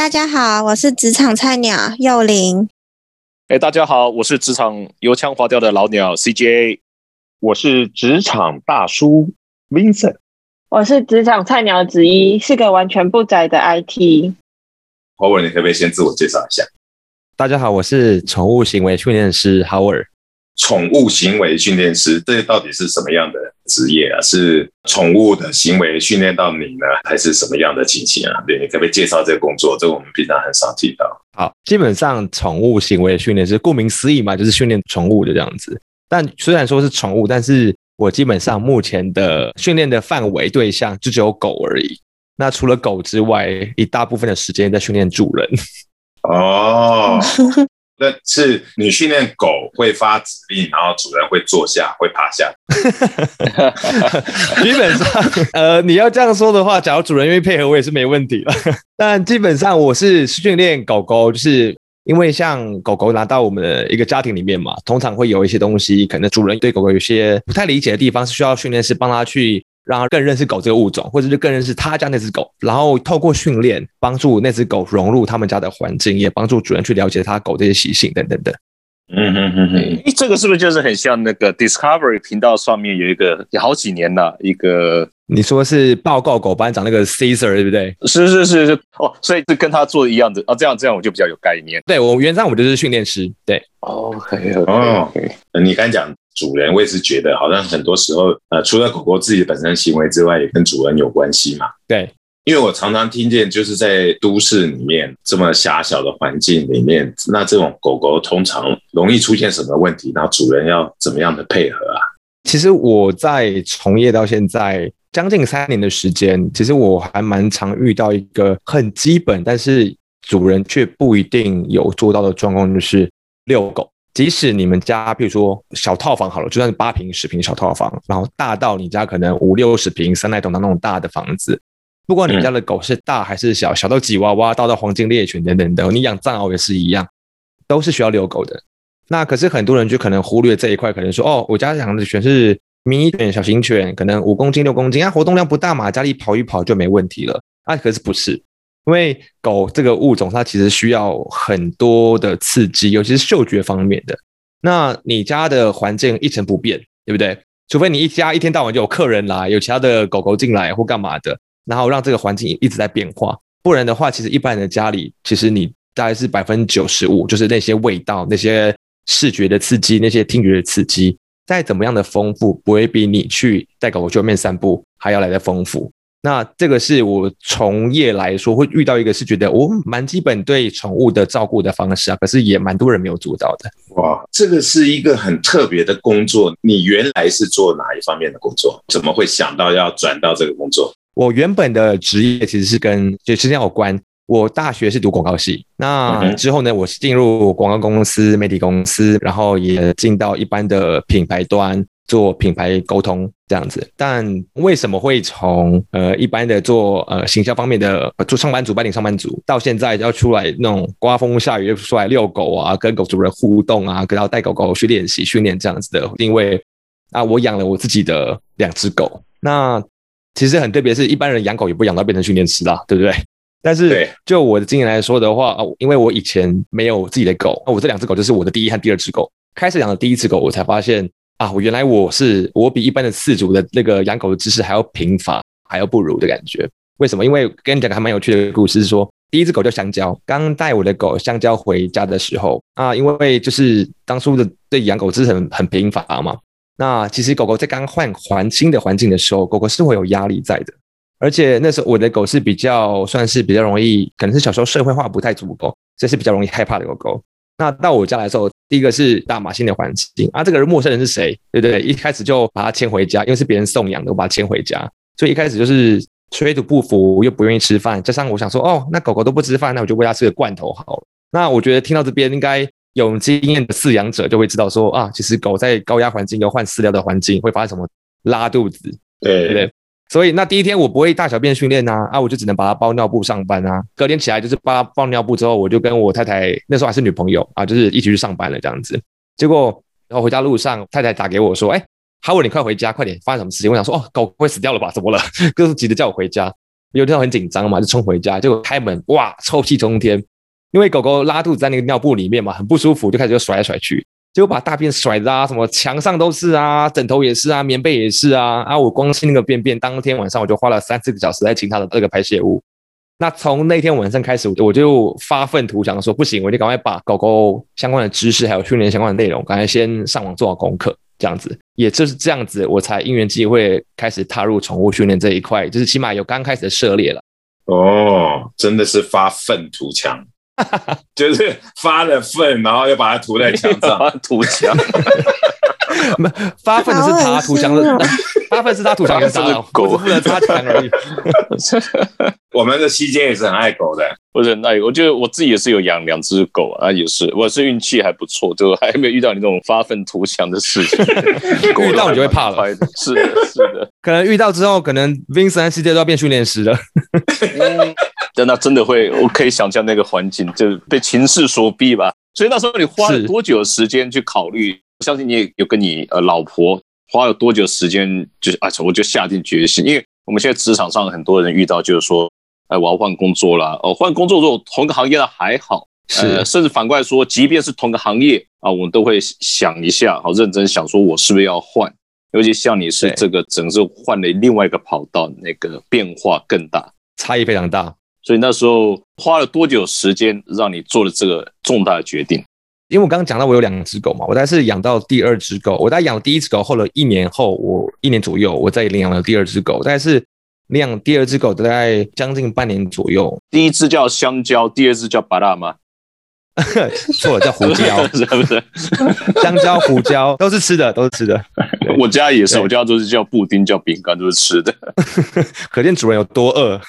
大家好，我是职场菜鸟幼玲。哎，大家好，我是职场油腔滑调的老鸟 CJ。我是职场大叔 Vincent。我是职场菜鸟子一，是个完全不宅的 IT。Howard，你可不可以先自我介绍一下？大家好，我是宠物行为训练师 Howard。宠物行为训练师，这到底是什么样的职业啊？是宠物的行为训练到你呢，还是什么样的情形啊？对，你可不可以介绍这个工作？这个我们平常很少提到。好，基本上宠物行为训练是，顾名思义嘛，就是训练宠物的这样子。但虽然说是宠物，但是我基本上目前的训练的范围对象就只有狗而已。那除了狗之外，一大部分的时间在训练主人。哦。那是你训练狗会发指令，然后主人会坐下，会趴下。基本上，呃，你要这样说的话，假如主人愿意配合，我也是没问题了。但基本上，我是训练狗狗，就是因为像狗狗拿到我们的一个家庭里面嘛，通常会有一些东西，可能主人对狗狗有些不太理解的地方，是需要训练师帮他去。让他更认识狗这个物种，或者是更认识他家那只狗，然后透过训练帮助那只狗融入他们家的环境，也帮助主人去了解他狗这些习性等等等。嗯哼哼哼，这个是不是就是很像那个 Discovery 频道上面有一个有好几年了一个？你说是报告狗班长那个 Caesar 对不对？是是是是哦，所以是跟他做一样的哦，这样这样我就比较有概念。对我原上我就是训练师，对。OK OK，你刚讲。主人，我也是觉得，好像很多时候，呃，除了狗狗自己本身行为之外，也跟主人有关系嘛。对，因为我常常听见，就是在都市里面这么狭小的环境里面，那这种狗狗通常容易出现什么问题？然后主人要怎么样的配合啊？其实我在从业到现在将近三年的时间，其实我还蛮常遇到一个很基本，但是主人却不一定有做到的状况，就是遛狗。即使你们家，比如说小套房好了，就算是八平、十平小套房，然后大到你家可能五六十平、三代同堂那种大的房子，不管你们家的狗是大还是小，小到吉娃娃，大到黄金猎犬等等的，你养藏獒也是一样，都是需要遛狗的。那可是很多人就可能忽略这一块，可能说哦，我家养的全是迷你犬、小型犬，可能五公斤、六公斤，啊，活动量不大嘛，家里跑一跑就没问题了。啊，可是不是。因为狗这个物种，它其实需要很多的刺激，尤其是嗅觉方面的。那你家的环境一成不变，对不对？除非你一家一天到晚就有客人来，有其他的狗狗进来或干嘛的，然后让这个环境一直在变化。不然的话，其实一般人的家里，其实你大概是百分之九十五，就是那些味道、那些视觉的刺激、那些听觉的刺激，再怎么样的丰富，不会比你去带狗狗去外面散步还要来的丰富。那这个是我从业来说会遇到一个是觉得我蛮基本对宠物的照顾的方式啊，可是也蛮多人没有做到的。哇，这个是一个很特别的工作。你原来是做哪一方面的工作？怎么会想到要转到这个工作？我原本的职业其实是跟就时间有关。我大学是读广告系，那之后呢，我是进入广告公司、媒体公司，然后也进到一般的品牌端。做品牌沟通这样子，但为什么会从呃一般的做呃行销方面的做上班族、白领上班族，到现在要出来那种刮风下雨出来遛狗啊，跟狗主人互动啊，跟要带狗狗去练习训练这样子的？因为啊，我养了我自己的两只狗，那其实很特别，是一般人养狗也不养到变成训练师啦，对不对？但是就我的经验来说的话，因为我以前没有自己的狗，那我这两只狗就是我的第一和第二只狗。开始养的第一只狗，我才发现。啊，我原来我是我比一般的饲主的那个养狗的知识还要贫乏，还要不如的感觉。为什么？因为跟你讲个还蛮有趣的故事，是说第一只狗叫香蕉，刚带我的狗香蕉回家的时候啊，因为就是当初的对养狗知识很很贫乏嘛。那其实狗狗在刚换环新的环境的时候，狗狗是会有压力在的。而且那时候我的狗是比较算是比较容易，可能是小时候社会化不太足够，这是比较容易害怕的狗狗。那到我家来的时候，第一个是大马新的环境啊，这个人陌生人是谁？对不对？一开始就把他牵回家，因为是别人送养的，我把他牵回家，所以一开始就是水土不服，又不愿意吃饭。加上我想说，哦，那狗狗都不吃饭，那我就喂它吃个罐头好了。那我觉得听到这边，应该有经验的饲养者就会知道说啊，其实狗在高压环境、要换饲料的环境会发生什么拉肚子，对不对？所以那第一天我不会大小便训练呐，啊，我就只能把它包尿布上班啊。隔天起来就是把它包尿布之后，我就跟我太太那时候还是女朋友啊，就是一起去上班了这样子。结果然后回家路上，太太打给我说：“哎，哈文，你快回家，快点，发生什么事情？”我想说：“哦，狗会死掉了吧？怎么了？” 就是急着叫我回家。有天很紧张嘛，就冲回家，结果开门，哇，臭气冲天，因为狗狗拉肚子在那个尿布里面嘛，很不舒服，就开始就甩来甩去，就把大便甩的啊，什么墙上都是啊，枕头也是啊，棉被也是啊，啊，我光清那个便便，当天晚上我就花了三四个小时在清它的那个排泄物。那从那天晚上开始，我就发愤图强，说不行，我就赶快把狗狗相关的知识还有训练相关的内容，赶快先上网做好功课，这样子，也就是这样子，我才因缘际会开始踏入宠物训练这一块，就是起码有刚开始的涉猎了。哦，真的是发愤图强，就是发了愤，然后又把它涂在墙上，涂墙。发愤的是他涂墙的，发愤是他涂墙的，狗负责擦墙而已。我们的期间也是很爱狗的，我很爱。我觉得我自己也是有养两只狗啊，也是，我是运气还不错，就还没有遇到你这种发愤图强的事情。遇到你就会怕了，是的，是的。可能遇到之后，可能 Vincent 和世界都要变训练师了。但那真的会，我可以想象那个环境，就被情势所逼吧。所以那时候你花了多久时间去考虑？相信你也有跟你呃老婆花了多久时间，就是啊，我就下定决心，因为我们现在职场上很多人遇到就是说，哎，我要换工作了，哦，换工作如果同个行业的还好，是，甚至反过来说，即便是同个行业啊，我们都会想一下，好认真想说，我是不是要换？尤其像你是这个整个换了另外一个跑道，那个变化更大，差异非常大。所以那时候花了多久时间让你做了这个重大的决定？因为我刚刚讲到我有两只狗嘛，我大概是养到第二只狗，我大概养第一只狗后了一年后，我一年左右，我再领养了第二只狗，大概是领养第二只狗大概将近半年左右。第一只叫香蕉，第二只叫巴拉吗？错了，叫胡椒，是不是？香蕉、胡椒都是吃的，都是吃的。我家也是，我家都是叫布丁、叫饼干，都是吃的。可见主人有多饿。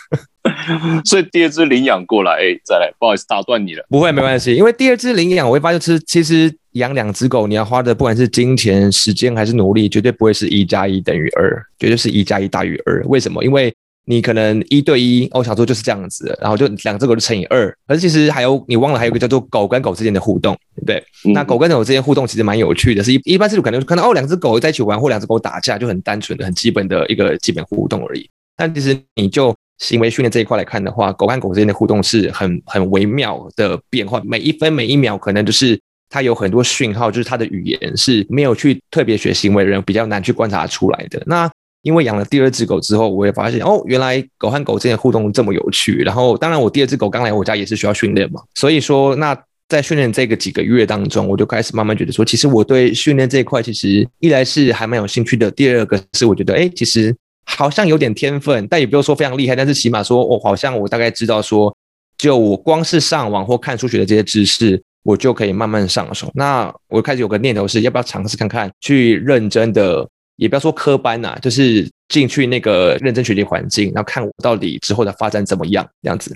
所以第二只领养过来，哎，再来，不好意思打断你了。不会，没关系，因为第二只领养，我会发现是其实养两只狗，你要花的不管是金钱、时间还是努力，绝对不会是一加一等于二，绝对是一加一大于二。为什么？因为你可能一对一，哦，小说就是这样子，然后就两只狗就乘以二。可是其实还有你忘了，还有一个叫做狗跟狗之间的互动，对不对？那狗跟狗之间互动其实蛮有趣的，是一一般是可能看到哦，两只狗在一起玩，或两只狗打架，就很单纯的、很基本的一个基本互动而已。但其实你就行为训练这一块来看的话，狗跟狗之间的互动是很很微妙的变化，每一分每一秒可能就是它有很多讯号，就是它的语言是没有去特别学行为人比较难去观察出来的。那因为养了第二只狗之后，我也发现哦，原来狗和狗之间的互动这么有趣。然后当然我第二只狗刚来我家也是需要训练嘛，所以说那在训练这个几个月当中，我就开始慢慢觉得说，其实我对训练这一块其实一来是还蛮有兴趣的，第二个是我觉得哎，其实。好像有点天分，但也不用说非常厉害，但是起码说，我好像我大概知道说，就我光是上网或看书学的这些知识，我就可以慢慢上手。那我开始有个念头是，要不要尝试看看，去认真的，也不要说科班呐，就是进去那个认真学习环境，然后看我到底之后的发展怎么样，这样子。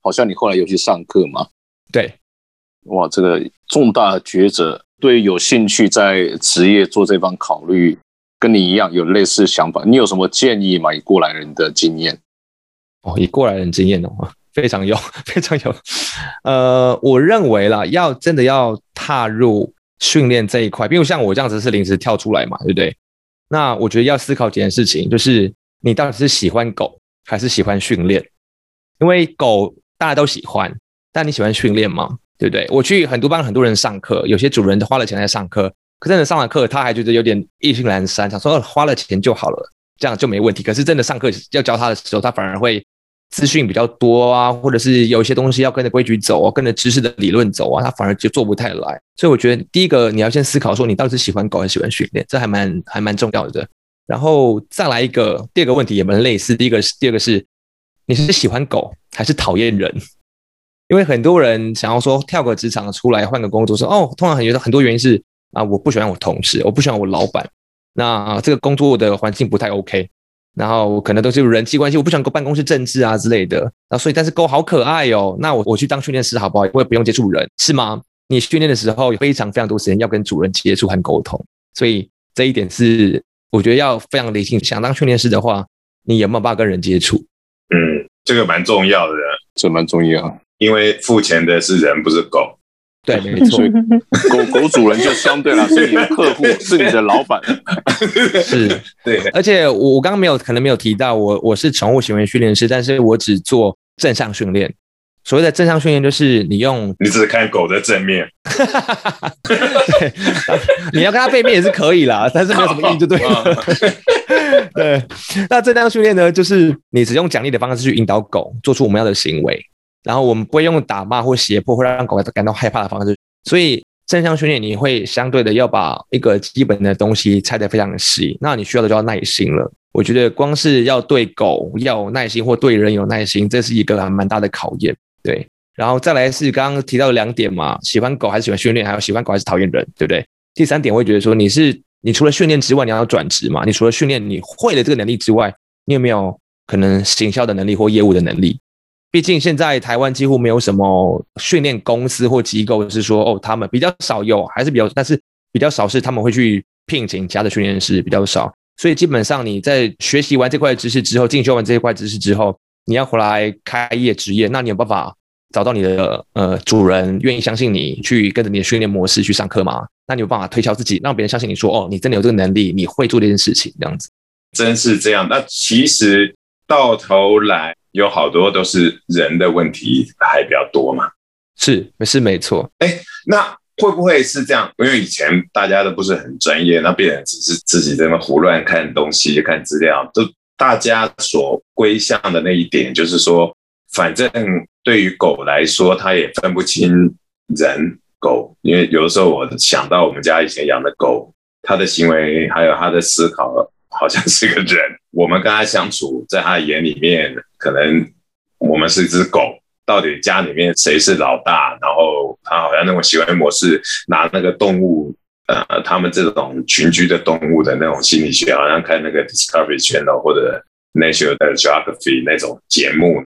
好像你后来有去上课吗？对，哇，这个重大抉择，对有兴趣在职业做这方考虑。跟你一样有类似想法，你有什么建议吗？以过来人的经验，哦，以过来人经验的话，非常有，非常有。呃，我认为啦，要真的要踏入训练这一块，比如像我这样子是临时跳出来嘛，对不对？那我觉得要思考几件事情，就是你到底是喜欢狗还是喜欢训练？因为狗大家都喜欢，但你喜欢训练吗？对不对？我去很多帮很多人上课，有些主人花了钱在上课。可真的上完课，他还觉得有点意兴阑珊，想说花了钱就好了，这样就没问题。可是真的上课要教他的时候，他反而会资讯比较多啊，或者是有一些东西要跟着规矩走啊，跟着知识的理论走啊，他反而就做不太来。所以我觉得第一个你要先思考说，你到底是喜欢狗还是喜欢训练，这还蛮还蛮重要的。然后再来一个第二个问题也蛮类似，第一个是第二个是你是喜欢狗还是讨厌人？因为很多人想要说跳个职场出来换个工作，说哦，通常很多很多原因是。啊，我不喜欢我同事，我不喜欢我老板，那这个工作的环境不太 OK，然后可能都是人际关系，我不喜欢跟办公室政治啊之类的。那所以，但是狗好可爱哦，那我我去当训练师好不好？我也不用接触人，是吗？你训练的时候有非常非常多时间要跟主人接触和沟通，所以这一点是我觉得要非常理性。想当训练师的话，你有没有办法跟人接触？嗯，这个蛮重要的，这蛮重要，因为付钱的是人，不是狗。对，没错，狗狗主人就相对来是你的客户，是你的老板，是，对。而且我我刚刚没有可能没有提到，我我是宠物行为训练师，但是我只做正向训练。所谓的正向训练，就是你用你只看狗的正面，对，你要看它背面也是可以啦，但是没有什么意义，就对了。对，那正向训练呢，就是你只用奖励的方式去引导狗做出我们要的行为，然后我们不会用打骂或胁迫，会让狗感到害怕的方式。所以正向训练你会相对的要把一个基本的东西拆得非常细，那你需要的就要耐心了。我觉得光是要对狗要有耐心，或对人有耐心，这是一个还蛮大的考验。对，然后再来是刚刚提到的两点嘛，喜欢狗还是喜欢训练，还有喜欢狗还是讨厌人，对不对？第三点，我会觉得说，你是你除了训练之外，你要转职嘛？你除了训练，你会的这个能力之外，你有没有可能行销的能力或业务的能力？毕竟现在台湾几乎没有什么训练公司或机构是说，哦，他们比较少有，还是比较，但是比较少是他们会去聘请其他的训练师，比较少。所以基本上你在学习完这块知识之后，进修完这一块知识之后。你要回来开业职业，那你有办法找到你的呃主人愿意相信你去跟着你的训练模式去上课吗？那你有办法推销自己，让别人相信你说哦，你真的有这个能力，你会做这件事情这样子？真是这样。那其实到头来有好多都是人的问题还比较多嘛？是，是没错。哎，那会不会是这样？因为以前大家都不是很专业，那别人只是自己在那胡乱看东西、看资料就。大家所归向的那一点，就是说，反正对于狗来说，它也分不清人狗，因为有的时候我想到我们家以前养的狗，它的行为还有它的思考，好像是个人。我们跟他相处，在他眼里面，可能我们是一只狗。到底家里面谁是老大？然后他好像那种行为模式，拿那个动物。呃，他们这种群居的动物的那种心理学，好像看那个 Discovery Channel 或者 National Geography 那种节目，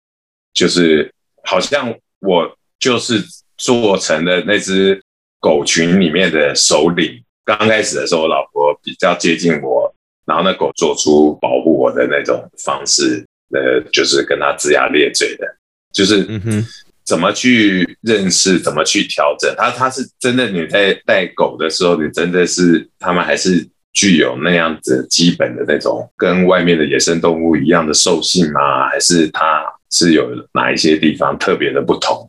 就是好像我就是做成了那只狗群里面的首领。刚开始的时候，我老婆比较接近我，然后那狗做出保护我的那种方式，呃，就是跟它龇牙咧嘴的，就是嗯哼。怎么去认识？怎么去调整？它。它是真的，你在带狗的时候，你真的是他们还是具有那样子基本的那种跟外面的野生动物一样的兽性吗？还是它是有哪一些地方特别的不同？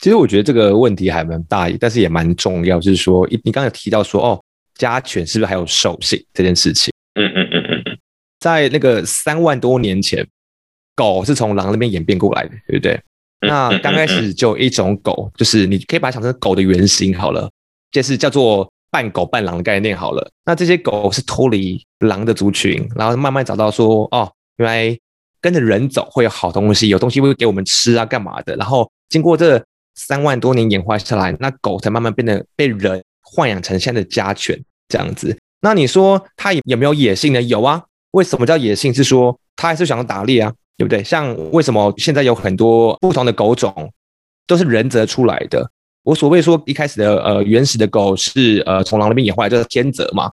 其实我觉得这个问题还蛮大，但是也蛮重要。就是说，你刚才提到说，哦，家犬是不是还有兽性这件事情？嗯嗯嗯嗯嗯，在那个三万多年前，狗是从狼那边演变过来的，对不对？那刚开始就一种狗，就是你可以把它想成狗的原型好了，就是叫做半狗半狼的概念好了。那这些狗是脱离狼的族群，然后慢慢找到说，哦，原来跟着人走会有好东西，有东西会给我们吃啊，干嘛的？然后经过这三万多年演化下来，那狗才慢慢变得被人豢养成现在的家犬这样子。那你说它有没有野性呢？有啊。为什么叫野性？是说它还是想要打猎啊。对不对？像为什么现在有很多不同的狗种都是人择出来的？我所谓说一开始的呃原始的狗是呃从狼那边演化来，就是天择嘛，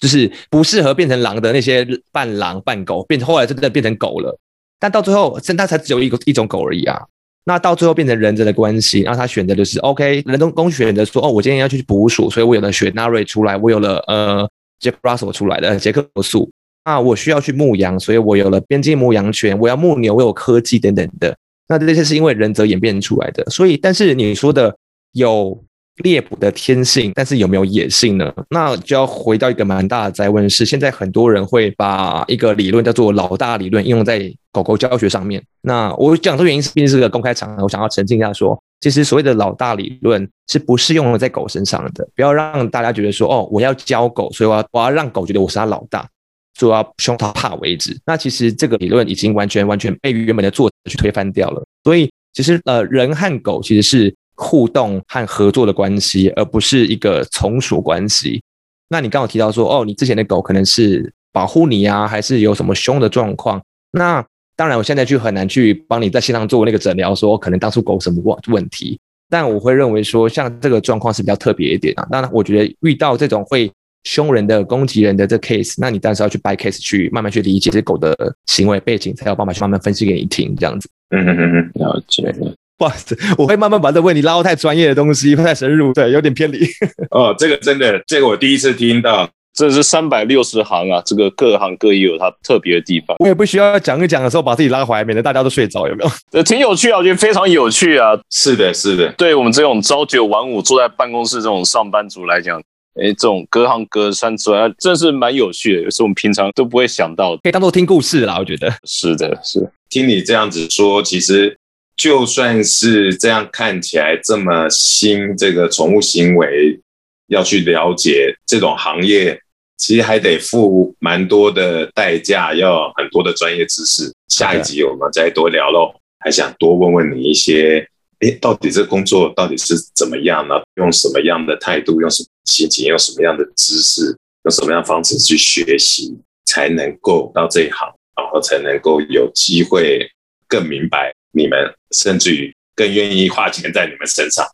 就是不适合变成狼的那些半狼半狗，变后来真的变成狗了。但到最后，真它才只有一个一种狗而已啊。那到最后变成人择的关系，然后他选择的是 OK，人工公选择说哦，我今天要去捕鼠，所以我有了雪纳瑞出来，我有了呃杰克拉索出来的杰克罗素。那我需要去牧羊，所以我有了边境牧羊犬。我要牧牛，我有科技等等的。那这些是因为人则演变出来的。所以，但是你说的有猎捕的天性，但是有没有野性呢？那就要回到一个蛮大的灾问：是现在很多人会把一个理论叫做“老大理论”应用在狗狗教学上面。那我讲这原因是，毕竟是个公开场合，我想要澄清一下，说其实所谓的老大理论是不适用在狗身上的。不要让大家觉得说，哦，我要教狗，所以我要我要让狗觉得我是他老大。做到凶他怕为止。那其实这个理论已经完全完全被原本的作者去推翻掉了。所以其实呃，人和狗其实是互动和合作的关系，而不是一个从属关系。那你刚刚提到说，哦，你之前的狗可能是保护你啊，还是有什么凶的状况？那当然，我现在就很难去帮你在线上做那个诊疗，说可能当初狗什么问问题。但我会认为说，像这个状况是比较特别一点啊。当然，我觉得遇到这种会。凶人的攻击人的这 case，那你当时要去掰 case 去慢慢去理解这狗的行为背景，才有办法去慢慢分析给你听，这样子。嗯嗯嗯，了解。不好意思，我会慢慢把这问题拉到太专业的东西，太深入，对，有点偏离。哦，这个真的，这个我第一次听到。这是三百六十行啊，这个各行各业有它特别的地方。我也不需要讲一讲的时候把自己拉回来，免得大家都睡着，有没有？呃，挺有趣啊，我觉得非常有趣啊。是的，是的。对我们这种朝九晚五坐在办公室这种上班族来讲，哎，这种隔行隔山之外，真是蛮有趣的，有时候我们平常都不会想到，可以当做听故事啦。我觉得是的，是。听你这样子说，其实就算是这样看起来这么新，这个宠物行为要去了解这种行业。其实还得付蛮多的代价，要很多的专业知识。下一集我们再多聊喽，还想多问问你一些，诶，到底这工作到底是怎么样呢？用什么样的态度，用什么心情，用什么样的知识，用什么样的方式去学习，才能够到这一行，然后才能够有机会更明白你们，甚至于更愿意花钱在你们身上。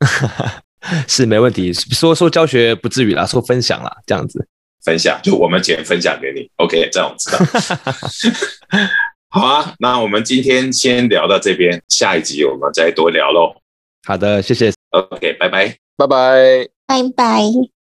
是没问题，说说教学不至于啦，说分享啦，这样子。分享就我们姐分享给你，OK，这样我知道。好啊，那我们今天先聊到这边，下一集我们再多聊喽。好的，谢谢。OK，拜拜，拜拜，拜拜。